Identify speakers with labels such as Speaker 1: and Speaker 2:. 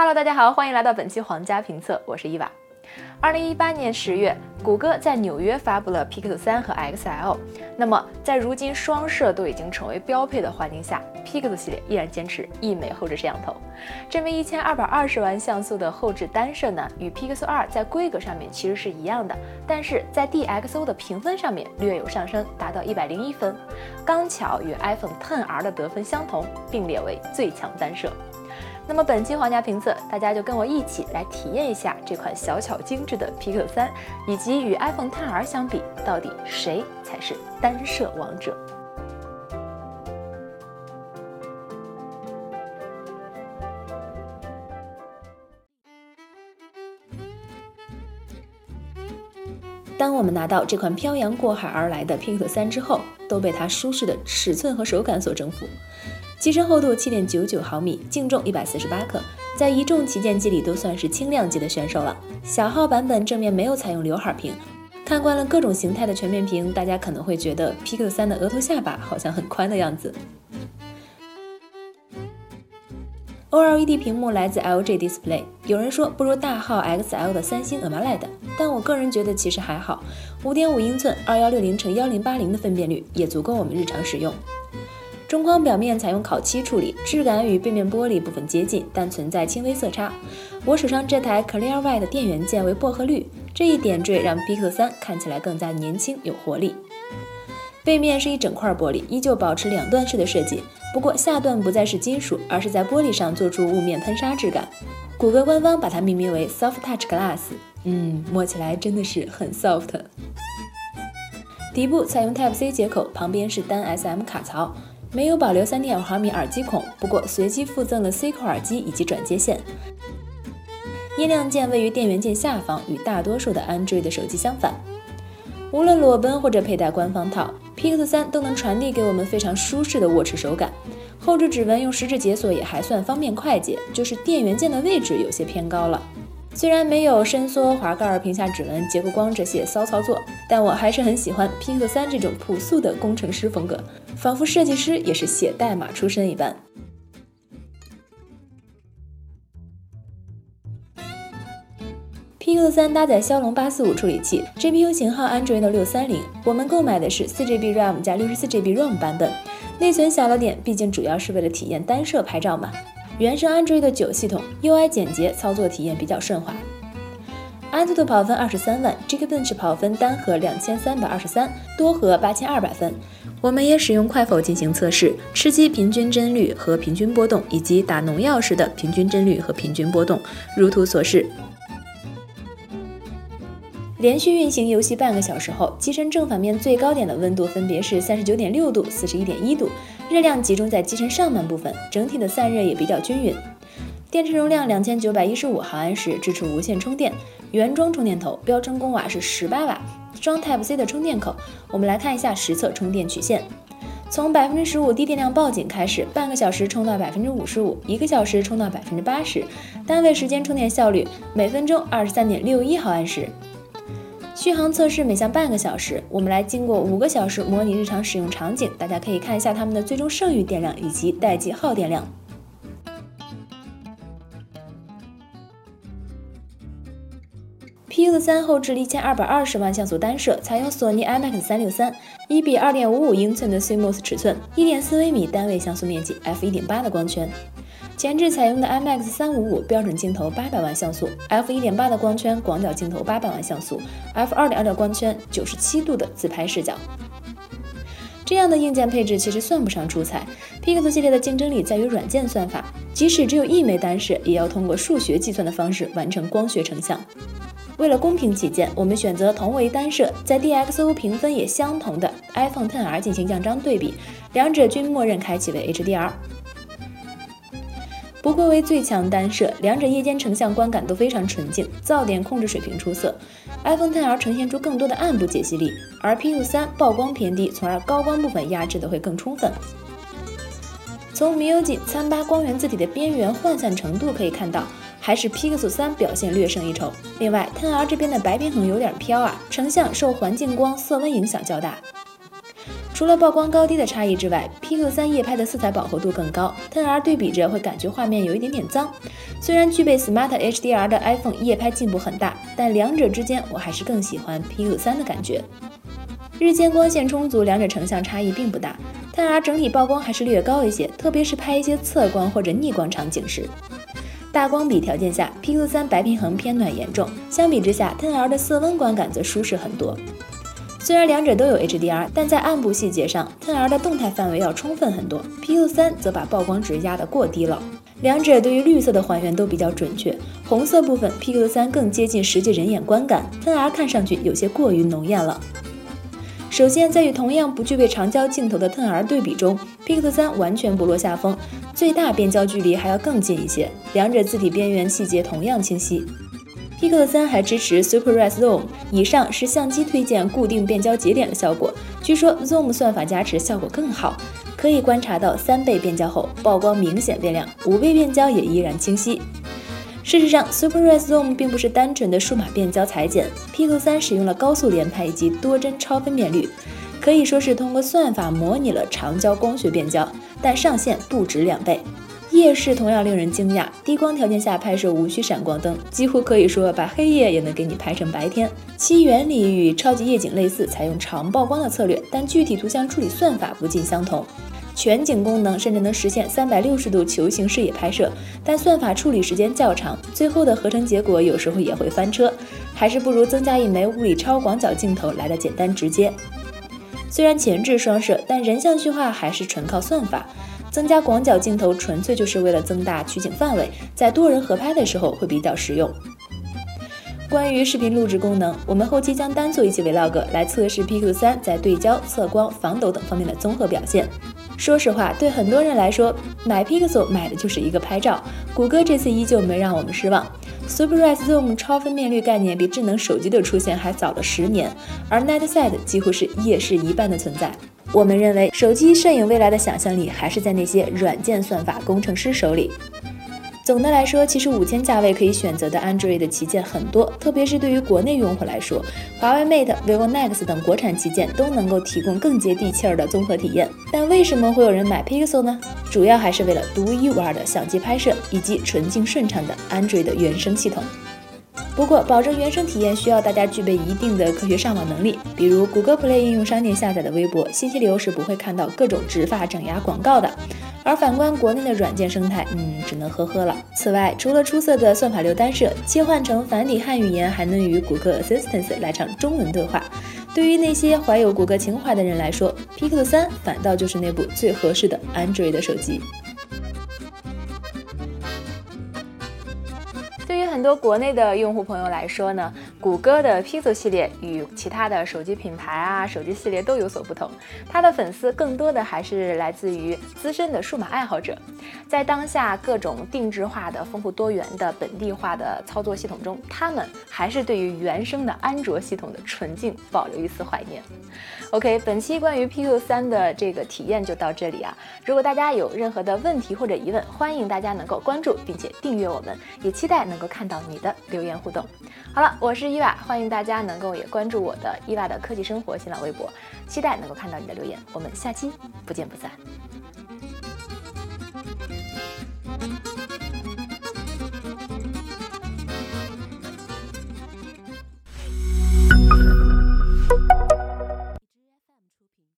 Speaker 1: Hello，大家好，欢迎来到本期皇家评测，我是伊娃。二零一八年十月，谷歌在纽约发布了 Pixel 3和 XL。那么，在如今双摄都已经成为标配的环境下，Pixel 系列依然坚持一美后置摄像头。这枚一千二百二十万像素的后置单摄呢，与 Pixel 2在规格上面其实是一样的，但是在 DxO 的评分上面略有上升，达到一百零一分，刚巧与 iPhone 10R 的得分相同，并列为最强单摄。那么本期皇家评测，大家就跟我一起来体验一下这款小巧精致的 Pixel 3，以及与 iPhone 10R 相比，到底谁才是单摄王者？当我们拿到这款漂洋过海而来的 Pixel 3之后，都被它舒适的尺寸和手感所征服。机身厚度七点九九毫米，净重一百四十八克，在一众旗舰机里都算是轻量级的选手了。小号版本正面没有采用刘海屏，看惯了各种形态的全面屏，大家可能会觉得 Pixel 3的额头下巴好像很宽的样子。OLED 屏幕来自 LG Display，有人说不如大号 XL 的三星 AMOLED，但我个人觉得其实还好。五点五英寸，二幺六零乘幺零八零的分辨率也足够我们日常使用。中框表面采用烤漆处理，质感与背面玻璃部分接近，但存在轻微色差。我手上这台 Clear White 的电源键为薄荷绿，这一点缀让 Pixel 3看起来更加年轻有活力。背面是一整块玻璃，依旧保持两段式的设计，不过下段不再是金属，而是在玻璃上做出雾面喷砂质感。谷歌官方把它命名为 Soft Touch Glass，嗯，摸起来真的是很 soft。底部采用 Type C 接口，旁边是单 SM 卡槽。没有保留三点五毫米耳机孔，不过随机附赠了 C 口耳机以及转接线。音量键位于电源键下方，与大多数的 Android 手机相反。无论裸奔或者佩戴官方套，Pixel 3都能传递给我们非常舒适的握持手感。后置指纹用食指解锁也还算方便快捷，就是电源键的位置有些偏高了。虽然没有伸缩滑盖、屏下指纹、结构光这些骚操作，但我还是很喜欢 Pixel 3这种朴素的工程师风格，仿佛设计师也是写代码出身一般。Pixel 3搭载骁龙八四五处理器，GPU 型号 Android 六三零，我们购买的是四 GB RAM 加六十四 GB ROM 版本，内存小了点，毕竟主要是为了体验单摄拍照嘛。原生 Android 九系统，UI 简洁，操作体验比较顺滑。安兔兔跑分二十三万，Geekbench 跑分单核两千三百二十三，多核八千二百分。我们也使用快否进行测试，吃鸡平均帧率和平均波动，以及打农药时的平均帧率和平均波动，如图所示。连续运行游戏半个小时后，机身正反面最高点的温度分别是三十九点六度、四十一点一度，热量集中在机身上半部分，整体的散热也比较均匀。电池容量两千九百一十五毫安时，支持无线充电，原装充电头，标称功瓦是十八瓦，双 Type C 的充电口。我们来看一下实测充电曲线，从百分之十五低电量报警开始，半个小时充到百分之五十五，一个小时充到百分之八十，单位时间充电效率每分钟二十三点六一毫安时。续航测试每项半个小时，我们来经过五个小时模拟日常使用场景，大家可以看一下它们的最终剩余电量以及待机耗电量。Pixel 3后置一千二百二十万像素单摄，采用索尼 IMX 三六三，一比二点五五英寸的 CMOS 尺寸，一点四微米单位像素面积，f 一点八的光圈。前置采用的 IMX 三五五标准镜头八百万像素，f 一点八的光圈广角镜头八百万像素，f 二点二的光圈九十七度的自拍视角。这样的硬件配置其实算不上出彩。Pixel 系列的竞争力在于软件算法，即使只有一枚单摄，也要通过数学计算的方式完成光学成像。为了公平起见，我们选择同为单摄，在 DxO 评分也相同的 iPhone 10R 进行样张对比，两者均默认开启为 HDR。不愧为最强单摄，两者夜间成像观感都非常纯净，噪点控制水平出色。iPhone 10R 呈现出更多的暗部解析力，而 Pixel 3曝光偏低，从而高光部分压制的会更充分。从 MIUI 参八光源字体的边缘涣散程度可以看到，还是 Pixel 3表现略胜一筹。另外，10R 这边的白平衡有点飘啊，成像受环境光色温影响较大。除了曝光高低的差异之外，Pixel 3夜拍的色彩饱和度更高，Ten R 对比着会感觉画面有一点点脏。虽然具备 Smart HDR 的 iPhone 夜拍进步很大，但两者之间我还是更喜欢 Pixel 3的感觉。日间光线充足，两者成像差异并不大。Ten R 整体曝光还是略高一些，特别是拍一些侧光或者逆光场景时。大光比条件下，Pixel 3白平衡偏暖严重，相比之下，Ten R 的色温观感则舒适很多。虽然两者都有 HDR，但在暗部细节上，Ten R 的动态范围要充分很多，Pixel 3则把曝光值压得过低了。两者对于绿色的还原都比较准确，红色部分 Pixel 3更接近实际人眼观感，Ten R 看上去有些过于浓艳了。首先，在与同样不具备长焦镜头的 Ten R 对比中，Pixel 3完全不落下风，最大变焦距离还要更近一些，两者字体边缘细节同样清晰。Pixel 3还支持 Super Res Zoom，以上是相机推荐固定变焦节点的效果，据说 Zoom 算法加持效果更好，可以观察到三倍变焦后曝光明显变亮，五倍变焦也依然清晰。事实上，Super Res Zoom 并不是单纯的数码变焦裁剪，Pixel 3使用了高速连拍以及多帧超分辨率，可以说是通过算法模拟了长焦光学变焦，但上限不止两倍。夜视同样令人惊讶，低光条件下拍摄无需闪光灯，几乎可以说把黑夜也能给你拍成白天。其原理与超级夜景类似，采用长曝光的策略，但具体图像处理算法不尽相同。全景功能甚至能实现三百六十度球形视野拍摄，但算法处理时间较长，最后的合成结果有时候也会翻车，还是不如增加一枚物理超广角镜头来的简单直接。虽然前置双摄，但人像虚化还是纯靠算法，增加广角镜头纯粹就是为了增大取景范围，在多人合拍的时候会比较实用。关于视频录制功能，我们后期将单做一期 Vlog 来测试 Pixel 3在对焦、测光、防抖等方面的综合表现。说实话，对很多人来说，买 Pixel 买的就是一个拍照。谷歌这次依旧没让我们失望。Super Res Zoom 超分辨率概念比智能手机的出现还早了十年，而 Night Sight 几乎是夜视一半的存在。我们认为，手机摄影未来的想象力还是在那些软件算法工程师手里。总的来说，其实五千价位可以选择的 Android 的旗舰很多，特别是对于国内用户来说，华为 Mate、vivo Nex 等国产旗舰都能够提供更接地气儿的综合体验。但为什么会有人买 Pixel 呢？主要还是为了独一无二的相机拍摄以及纯净顺畅的 Android 原生系统。不过，保证原生体验需要大家具备一定的科学上网能力，比如谷歌 Play 应用商店下载的微博信息流是不会看到各种植发整牙广告的。而反观国内的软件生态，嗯，只能呵呵了。此外，除了出色的算法流单摄，切换成繁体汉语言还能与谷歌 Assistant 来场中文对话。对于那些怀有谷歌情怀的人来说，Pixel 3反倒就是那部最合适的 Android 手机。很多国内的用户朋友来说呢，谷歌的 Pixel 系列与其他的手机品牌啊、手机系列都有所不同。它的粉丝更多的还是来自于资深的数码爱好者，在当下各种定制化的、丰富多元的、本地化的操作系统中，他们还是对于原生的安卓系统的纯净保留一丝怀念。OK，本期关于 Pixel 三的这个体验就到这里啊。如果大家有任何的问题或者疑问，欢迎大家能够关注并且订阅我们，也期待能够看。到你的留言互动，好了，我是伊娃，欢迎大家能够也关注我的伊娃的科技生活新浪微博，期待能够看到你的留言，我们下期不见不散。